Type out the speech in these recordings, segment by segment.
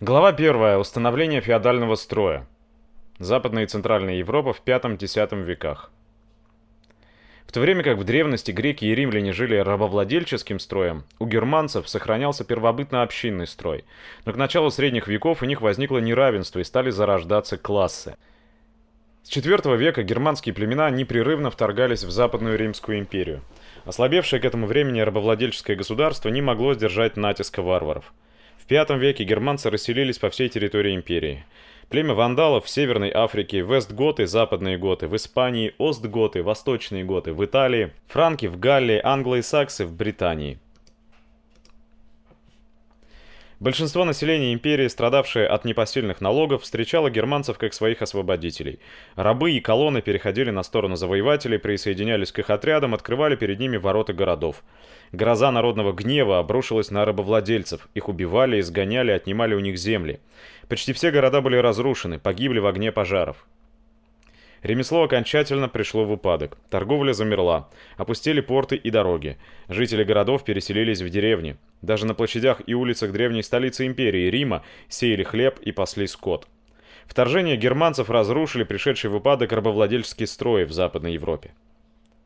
Глава 1. Установление феодального строя. Западная и Центральная Европа в V-X веках. В то время как в древности греки и римляне жили рабовладельческим строем, у германцев сохранялся первобытно-общинный строй. Но к началу средних веков у них возникло неравенство и стали зарождаться классы. С IV века германские племена непрерывно вторгались в Западную Римскую империю. Ослабевшее к этому времени рабовладельческое государство не могло сдержать натиска варваров. В V веке германцы расселились по всей территории империи. Племя вандалов в Северной Африке, вестготы, западные готы, в Испании, остготы, восточные готы, в Италии, франки в Галлии, англо-саксы в Британии. Большинство населения империи, страдавшее от непосильных налогов, встречало германцев как своих освободителей. Рабы и колонны переходили на сторону завоевателей, присоединялись к их отрядам, открывали перед ними ворота городов. Гроза народного гнева обрушилась на рабовладельцев, их убивали, изгоняли, отнимали у них земли. Почти все города были разрушены, погибли в огне пожаров. Ремесло окончательно пришло в упадок. Торговля замерла. Опустили порты и дороги. Жители городов переселились в деревни. Даже на площадях и улицах древней столицы империи Рима сеяли хлеб и пасли скот. Вторжение германцев разрушили пришедший в упадок рабовладельческие строи в Западной Европе.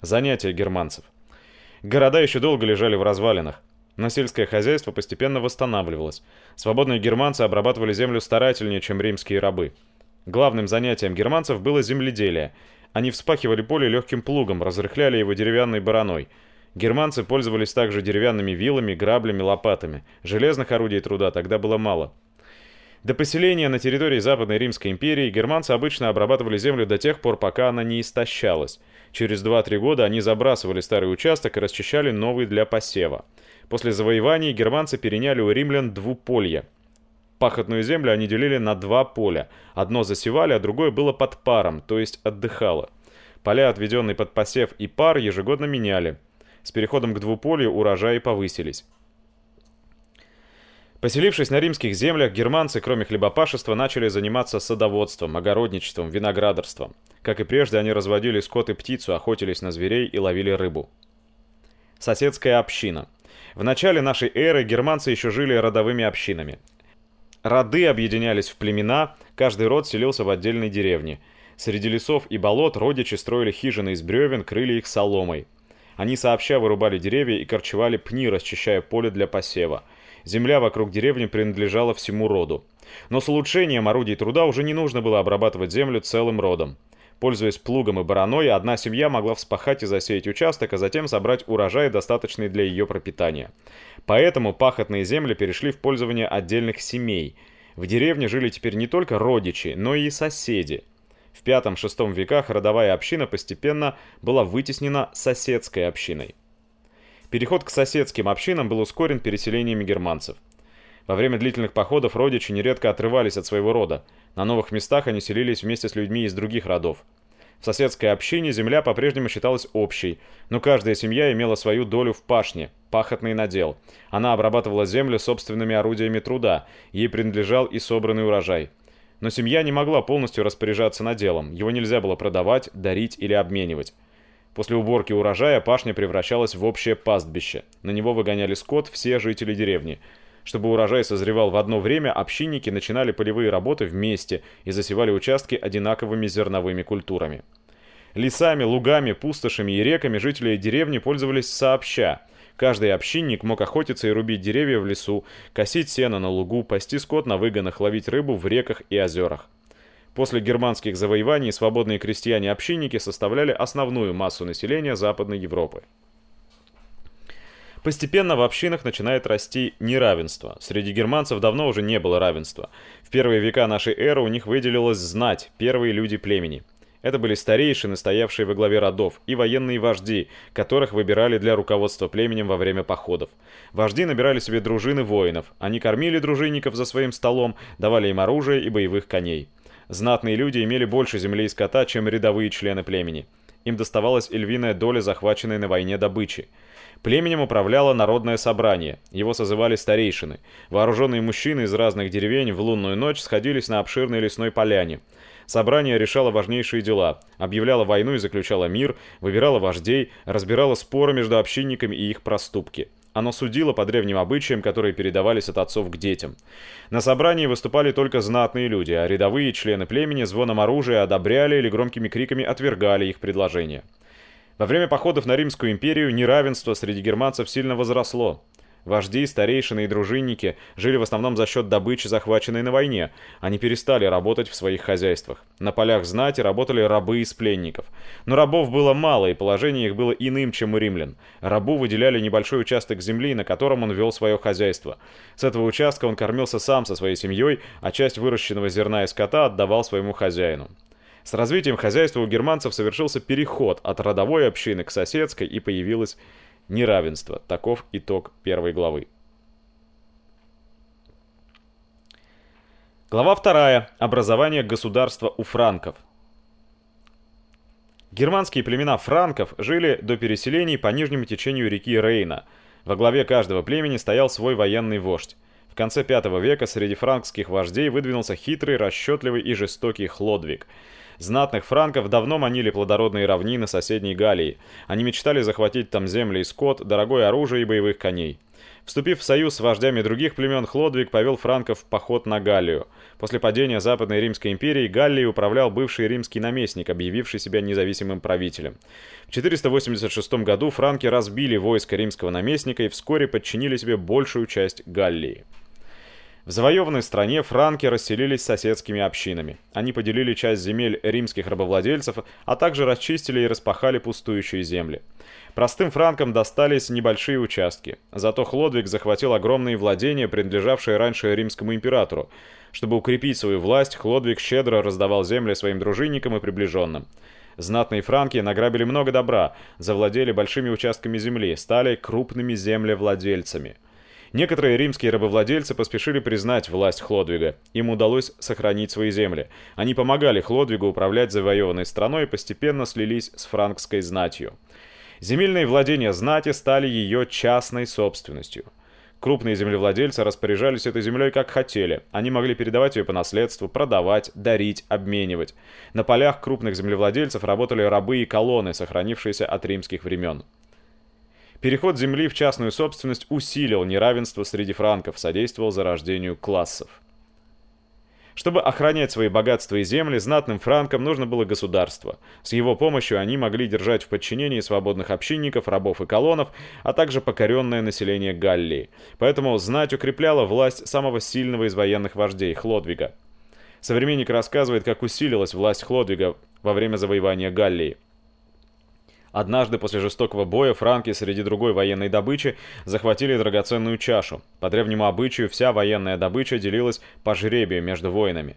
Занятия германцев. Города еще долго лежали в развалинах. Но сельское хозяйство постепенно восстанавливалось. Свободные германцы обрабатывали землю старательнее, чем римские рабы. Главным занятием германцев было земледелие. Они вспахивали поле легким плугом, разрыхляли его деревянной бараной. Германцы пользовались также деревянными вилами, граблями, лопатами. Железных орудий труда тогда было мало. До поселения на территории Западной Римской империи германцы обычно обрабатывали землю до тех пор, пока она не истощалась. Через 2-3 года они забрасывали старый участок и расчищали новый для посева. После завоеваний германцы переняли у римлян двуполье – Пахотную землю они делили на два поля. Одно засевали, а другое было под паром, то есть отдыхало. Поля, отведенные под посев и пар, ежегодно меняли. С переходом к двуполью урожаи повысились. Поселившись на римских землях, германцы, кроме хлебопашества, начали заниматься садоводством, огородничеством, виноградарством. Как и прежде, они разводили скот и птицу, охотились на зверей и ловили рыбу. Соседская община. В начале нашей эры германцы еще жили родовыми общинами. Роды объединялись в племена, каждый род селился в отдельной деревне. Среди лесов и болот родичи строили хижины из бревен, крыли их соломой. Они сообща вырубали деревья и корчевали пни, расчищая поле для посева. Земля вокруг деревни принадлежала всему роду. Но с улучшением орудий труда уже не нужно было обрабатывать землю целым родом. Пользуясь плугом и бараной, одна семья могла вспахать и засеять участок, а затем собрать урожай, достаточный для ее пропитания. Поэтому пахотные земли перешли в пользование отдельных семей. В деревне жили теперь не только родичи, но и соседи. В V-VI веках родовая община постепенно была вытеснена соседской общиной. Переход к соседским общинам был ускорен переселениями германцев. Во время длительных походов родичи нередко отрывались от своего рода. На новых местах они селились вместе с людьми из других родов. В соседской общине земля по-прежнему считалась общей, но каждая семья имела свою долю в пашне, пахотный надел. Она обрабатывала землю собственными орудиями труда, ей принадлежал и собранный урожай. Но семья не могла полностью распоряжаться наделом, его нельзя было продавать, дарить или обменивать. После уборки урожая пашня превращалась в общее пастбище. На него выгоняли скот все жители деревни – чтобы урожай созревал в одно время, общинники начинали полевые работы вместе и засевали участки одинаковыми зерновыми культурами. Лесами, лугами, пустошами и реками жители деревни пользовались сообща. Каждый общинник мог охотиться и рубить деревья в лесу, косить сено на лугу, пасти скот на выгонах, ловить рыбу в реках и озерах. После германских завоеваний свободные крестьяне-общинники составляли основную массу населения Западной Европы. Постепенно в общинах начинает расти неравенство. Среди германцев давно уже не было равенства. В первые века нашей эры у них выделилась знать, первые люди племени. Это были старейшины, стоявшие во главе родов, и военные вожди, которых выбирали для руководства племенем во время походов. Вожди набирали себе дружины воинов, они кормили дружинников за своим столом, давали им оружие и боевых коней. Знатные люди имели больше земли и скота, чем рядовые члены племени. Им доставалась львиная доля захваченной на войне добычи. Племенем управляло народное собрание, его созывали старейшины. Вооруженные мужчины из разных деревень в лунную ночь сходились на обширной лесной поляне. Собрание решало важнейшие дела, объявляло войну и заключало мир, выбирало вождей, разбирало споры между общинниками и их проступки. Оно судило по древним обычаям, которые передавались от отцов к детям. На собрании выступали только знатные люди, а рядовые члены племени звоном оружия одобряли или громкими криками отвергали их предложения. Во время походов на Римскую империю неравенство среди германцев сильно возросло. Вожди, старейшины и дружинники жили в основном за счет добычи, захваченной на войне. Они перестали работать в своих хозяйствах. На полях знати работали рабы из пленников. Но рабов было мало, и положение их было иным, чем у римлян. Рабу выделяли небольшой участок земли, на котором он вел свое хозяйство. С этого участка он кормился сам со своей семьей, а часть выращенного зерна и скота отдавал своему хозяину. С развитием хозяйства у германцев совершился переход от родовой общины к соседской и появилась неравенство. Таков итог первой главы. Глава вторая. Образование государства у франков. Германские племена франков жили до переселений по нижнему течению реки Рейна. Во главе каждого племени стоял свой военный вождь. В конце V века среди франкских вождей выдвинулся хитрый, расчетливый и жестокий Хлодвиг – Знатных франков давно манили плодородные равнины соседней Галлии. Они мечтали захватить там земли и скот, дорогое оружие и боевых коней. Вступив в союз с вождями других племен, Хлодвиг повел франков в поход на Галлию. После падения Западной Римской империи Галлией управлял бывший римский наместник, объявивший себя независимым правителем. В 486 году франки разбили войско римского наместника и вскоре подчинили себе большую часть Галлии. В завоеванной стране франки расселились соседскими общинами. Они поделили часть земель римских рабовладельцев, а также расчистили и распахали пустующие земли. Простым франкам достались небольшие участки. Зато Хлодвиг захватил огромные владения, принадлежавшие раньше римскому императору. Чтобы укрепить свою власть, Хлодвиг щедро раздавал земли своим дружинникам и приближенным. Знатные франки награбили много добра, завладели большими участками земли, стали крупными землевладельцами – Некоторые римские рабовладельцы поспешили признать власть Хлодвига. Им удалось сохранить свои земли. Они помогали Хлодвигу управлять завоеванной страной и постепенно слились с франкской знатью. Земельные владения знати стали ее частной собственностью. Крупные землевладельцы распоряжались этой землей как хотели. Они могли передавать ее по наследству, продавать, дарить, обменивать. На полях крупных землевладельцев работали рабы и колонны, сохранившиеся от римских времен. Переход земли в частную собственность усилил неравенство среди франков, содействовал зарождению классов. Чтобы охранять свои богатства и земли, знатным франкам нужно было государство. С его помощью они могли держать в подчинении свободных общинников, рабов и колонов, а также покоренное население Галлии. Поэтому знать укрепляла власть самого сильного из военных вождей – Хлодвига. Современник рассказывает, как усилилась власть Хлодвига во время завоевания Галлии. Однажды после жестокого боя франки среди другой военной добычи захватили драгоценную чашу. По древнему обычаю вся военная добыча делилась по жребию между воинами.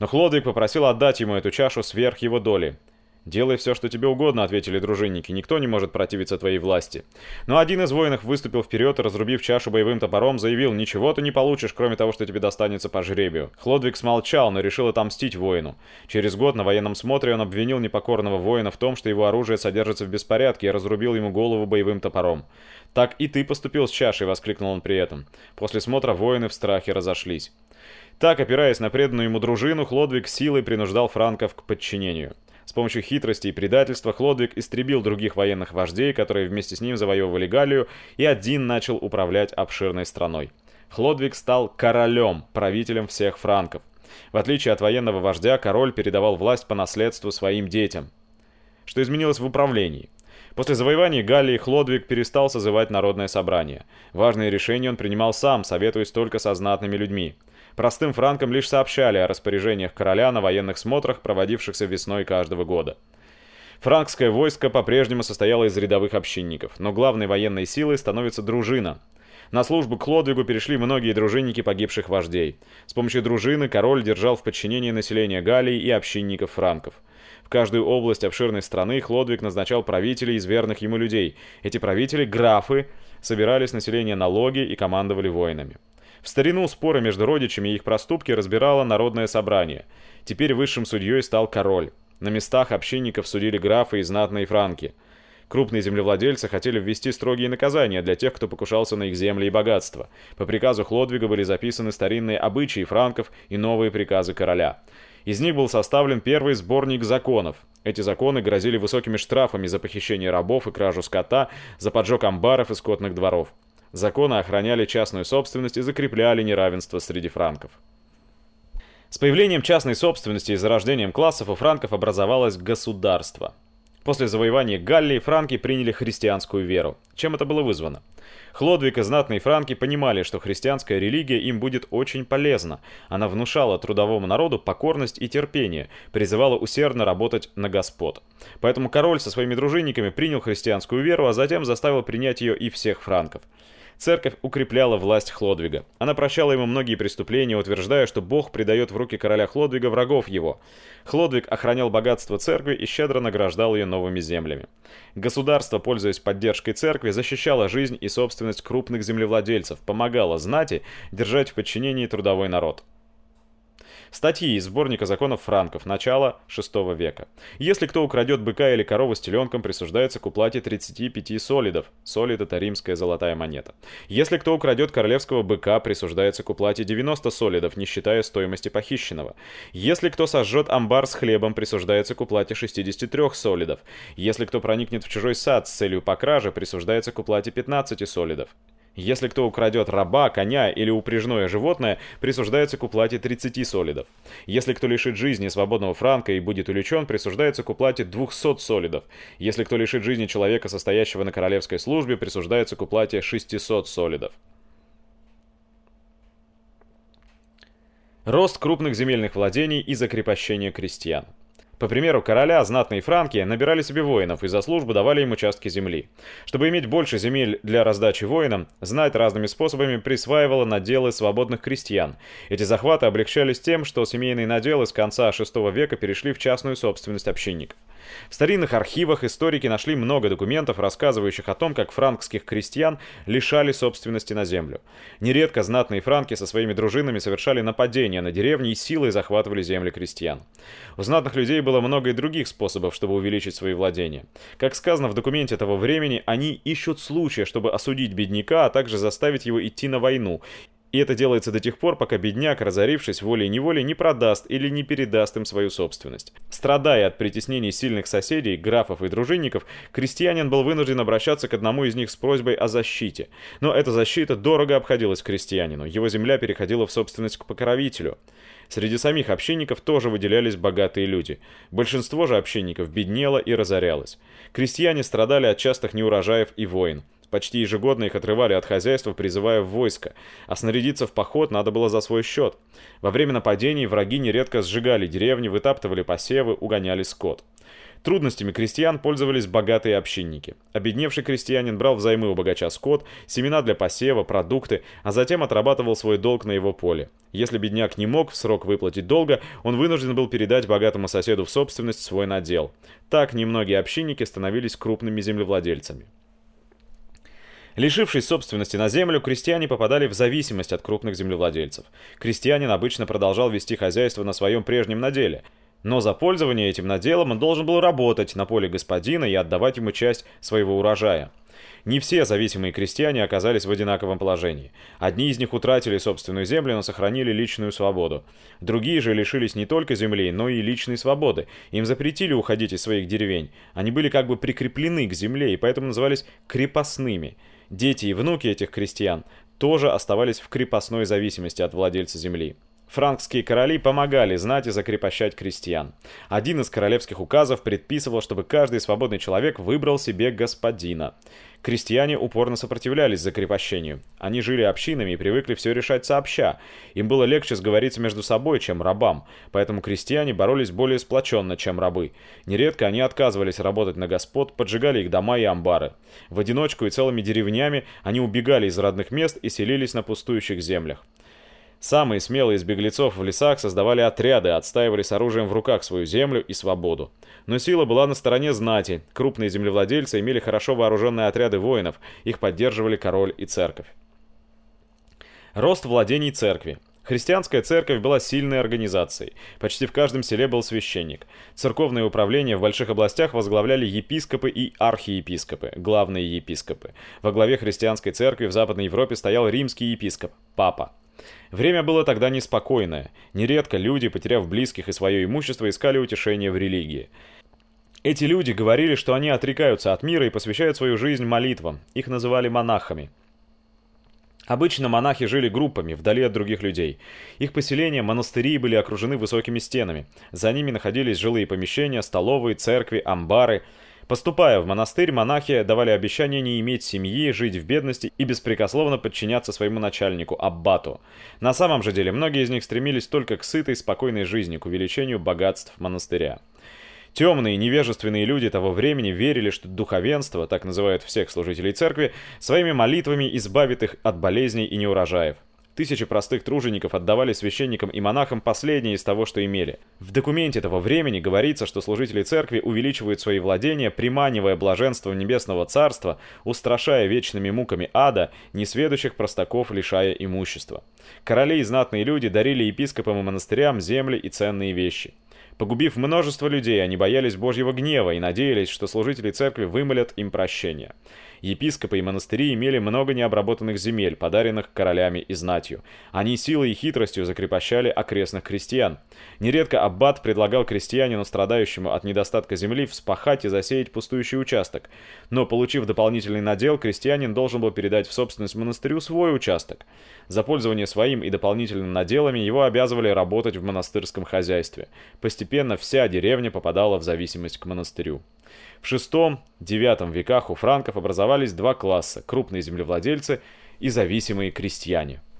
Но Хлодвиг попросил отдать ему эту чашу сверх его доли. «Делай все, что тебе угодно», — ответили дружинники. «Никто не может противиться твоей власти». Но один из воинов выступил вперед разрубив чашу боевым топором, заявил, «Ничего ты не получишь, кроме того, что тебе достанется по жребию». Хлодвиг смолчал, но решил отомстить воину. Через год на военном смотре он обвинил непокорного воина в том, что его оружие содержится в беспорядке, и разрубил ему голову боевым топором. «Так и ты поступил с чашей», — воскликнул он при этом. После смотра воины в страхе разошлись. Так, опираясь на преданную ему дружину, Хлодвиг силой принуждал франков к подчинению. С помощью хитрости и предательства Хлодвиг истребил других военных вождей, которые вместе с ним завоевывали Галлию, и один начал управлять обширной страной. Хлодвиг стал королем, правителем всех франков. В отличие от военного вождя, король передавал власть по наследству своим детям. Что изменилось в управлении? После завоевания Галлии Хлодвиг перестал созывать народное собрание. Важные решения он принимал сам, советуясь только со знатными людьми. Простым франкам лишь сообщали о распоряжениях короля на военных смотрах, проводившихся весной каждого года. Франкское войско по-прежнему состояло из рядовых общинников, но главной военной силой становится дружина. На службу к Лодвигу перешли многие дружинники погибших вождей. С помощью дружины король держал в подчинении населения Галлии и общинников франков. В каждую область обширной страны Хлодвиг назначал правителей из верных ему людей. Эти правители, графы, собирали с населения налоги и командовали воинами. В старину споры между родичами и их проступки разбирало народное собрание. Теперь высшим судьей стал король. На местах общинников судили графы и знатные франки. Крупные землевладельцы хотели ввести строгие наказания для тех, кто покушался на их земли и богатства. По приказу Хлодвига были записаны старинные обычаи франков и новые приказы короля. Из них был составлен первый сборник законов. Эти законы грозили высокими штрафами за похищение рабов и кражу скота, за поджог амбаров и скотных дворов. Законы охраняли частную собственность и закрепляли неравенство среди франков. С появлением частной собственности и зарождением классов у франков образовалось государство. После завоевания Галлии франки приняли христианскую веру. Чем это было вызвано? Хлодвиг и знатные франки понимали, что христианская религия им будет очень полезна. Она внушала трудовому народу покорность и терпение, призывала усердно работать на господ. Поэтому король со своими дружинниками принял христианскую веру, а затем заставил принять ее и всех франков. Церковь укрепляла власть Хлодвига. Она прощала ему многие преступления, утверждая, что Бог предает в руки короля Хлодвига врагов его. Хлодвиг охранял богатство церкви и щедро награждал ее новыми землями. Государство, пользуясь поддержкой церкви, защищало жизнь и собственность крупных землевладельцев, помогало знати держать в подчинении трудовой народ. Статьи из сборника законов франков, начала VI века. Если кто украдет быка или корову с теленком, присуждается к уплате 35 солидов. Солид – это римская золотая монета. Если кто украдет королевского быка, присуждается к уплате 90 солидов, не считая стоимости похищенного. Если кто сожжет амбар с хлебом, присуждается к уплате 63 солидов. Если кто проникнет в чужой сад с целью покражи, присуждается к уплате 15 солидов. Если кто украдет раба, коня или упряжное животное, присуждается к уплате 30 солидов. Если кто лишит жизни свободного франка и будет увлечен, присуждается к уплате 200 солидов. Если кто лишит жизни человека, состоящего на королевской службе, присуждается к уплате 600 солидов. Рост крупных земельных владений и закрепощение крестьян. По примеру короля, знатные франки набирали себе воинов и за службу давали им участки земли. Чтобы иметь больше земель для раздачи воинам, знать разными способами присваивала наделы свободных крестьян. Эти захваты облегчались тем, что семейные наделы с конца VI века перешли в частную собственность общинников. В старинных архивах историки нашли много документов, рассказывающих о том, как франкских крестьян лишали собственности на землю. Нередко знатные франки со своими дружинами совершали нападения на деревни и силой захватывали земли крестьян. У знатных людей было много и других способов, чтобы увеличить свои владения. Как сказано в документе того времени, они ищут случая, чтобы осудить бедняка, а также заставить его идти на войну, и это делается до тех пор, пока бедняк, разорившись волей-неволей, не продаст или не передаст им свою собственность. Страдая от притеснений сильных соседей, графов и дружинников, крестьянин был вынужден обращаться к одному из них с просьбой о защите. Но эта защита дорого обходилась крестьянину, его земля переходила в собственность к покровителю. Среди самих общинников тоже выделялись богатые люди. Большинство же общинников беднело и разорялось. Крестьяне страдали от частых неурожаев и войн. Почти ежегодно их отрывали от хозяйства, призывая в войско, а снарядиться в поход надо было за свой счет. Во время нападений враги нередко сжигали деревни, вытаптывали посевы, угоняли скот. Трудностями крестьян пользовались богатые общинники. Обедневший крестьянин брал взаймы у богача скот, семена для посева, продукты, а затем отрабатывал свой долг на его поле. Если бедняк не мог в срок выплатить долга, он вынужден был передать богатому соседу в собственность свой надел. Так немногие общинники становились крупными землевладельцами. Лишившись собственности на землю, крестьяне попадали в зависимость от крупных землевладельцев. Крестьянин обычно продолжал вести хозяйство на своем прежнем наделе, но за пользование этим наделом он должен был работать на поле господина и отдавать ему часть своего урожая. Не все зависимые крестьяне оказались в одинаковом положении. Одни из них утратили собственную землю, но сохранили личную свободу. Другие же лишились не только земли, но и личной свободы. Им запретили уходить из своих деревень. Они были как бы прикреплены к земле и поэтому назывались крепостными – Дети и внуки этих крестьян тоже оставались в крепостной зависимости от владельца земли. Франкские короли помогали знать и закрепощать крестьян. Один из королевских указов предписывал, чтобы каждый свободный человек выбрал себе господина. Крестьяне упорно сопротивлялись закрепощению. Они жили общинами и привыкли все решать сообща. Им было легче сговориться между собой, чем рабам, поэтому крестьяне боролись более сплоченно, чем рабы. Нередко они отказывались работать на господ, поджигали их дома и амбары. В одиночку и целыми деревнями они убегали из родных мест и селились на пустующих землях. Самые смелые из беглецов в лесах создавали отряды, отстаивали с оружием в руках свою землю и свободу. Но сила была на стороне знати, крупные землевладельцы имели хорошо вооруженные отряды воинов, их поддерживали король и церковь. Рост владений церкви. Христианская церковь была сильной организацией. Почти в каждом селе был священник. Церковное управление в больших областях возглавляли епископы и архиепископы, главные епископы. Во главе христианской церкви в Западной Европе стоял римский епископ, папа. Время было тогда неспокойное. Нередко люди, потеряв близких и свое имущество, искали утешение в религии. Эти люди говорили, что они отрекаются от мира и посвящают свою жизнь молитвам. Их называли монахами. Обычно монахи жили группами, вдали от других людей. Их поселения, монастыри были окружены высокими стенами. За ними находились жилые помещения, столовые, церкви, амбары. Поступая в монастырь, монахи давали обещание не иметь семьи, жить в бедности и беспрекословно подчиняться своему начальнику, аббату. На самом же деле, многие из них стремились только к сытой, спокойной жизни, к увеличению богатств монастыря. Темные, невежественные люди того времени верили, что духовенство, так называют всех служителей церкви, своими молитвами избавит их от болезней и неурожаев. Тысячи простых тружеников отдавали священникам и монахам последнее из того, что имели. В документе того времени говорится, что служители церкви увеличивают свои владения, приманивая блаженство небесного царства, устрашая вечными муками ада, несведущих простаков лишая имущества. Короли и знатные люди дарили епископам и монастырям земли и ценные вещи. Погубив множество людей, они боялись Божьего гнева и надеялись, что служители церкви вымолят им прощение. Епископы и монастыри имели много необработанных земель, подаренных королями и знатью. Они силой и хитростью закрепощали окрестных крестьян. Нередко аббат предлагал крестьянину, страдающему от недостатка земли, вспахать и засеять пустующий участок. Но, получив дополнительный надел, крестьянин должен был передать в собственность монастырю свой участок. За пользование своим и дополнительными наделами его обязывали работать в монастырском хозяйстве. Постепенно вся деревня попадала в зависимость к монастырю. В VI-IX веках у франков образовались два класса – крупные землевладельцы и зависимые крестьяне –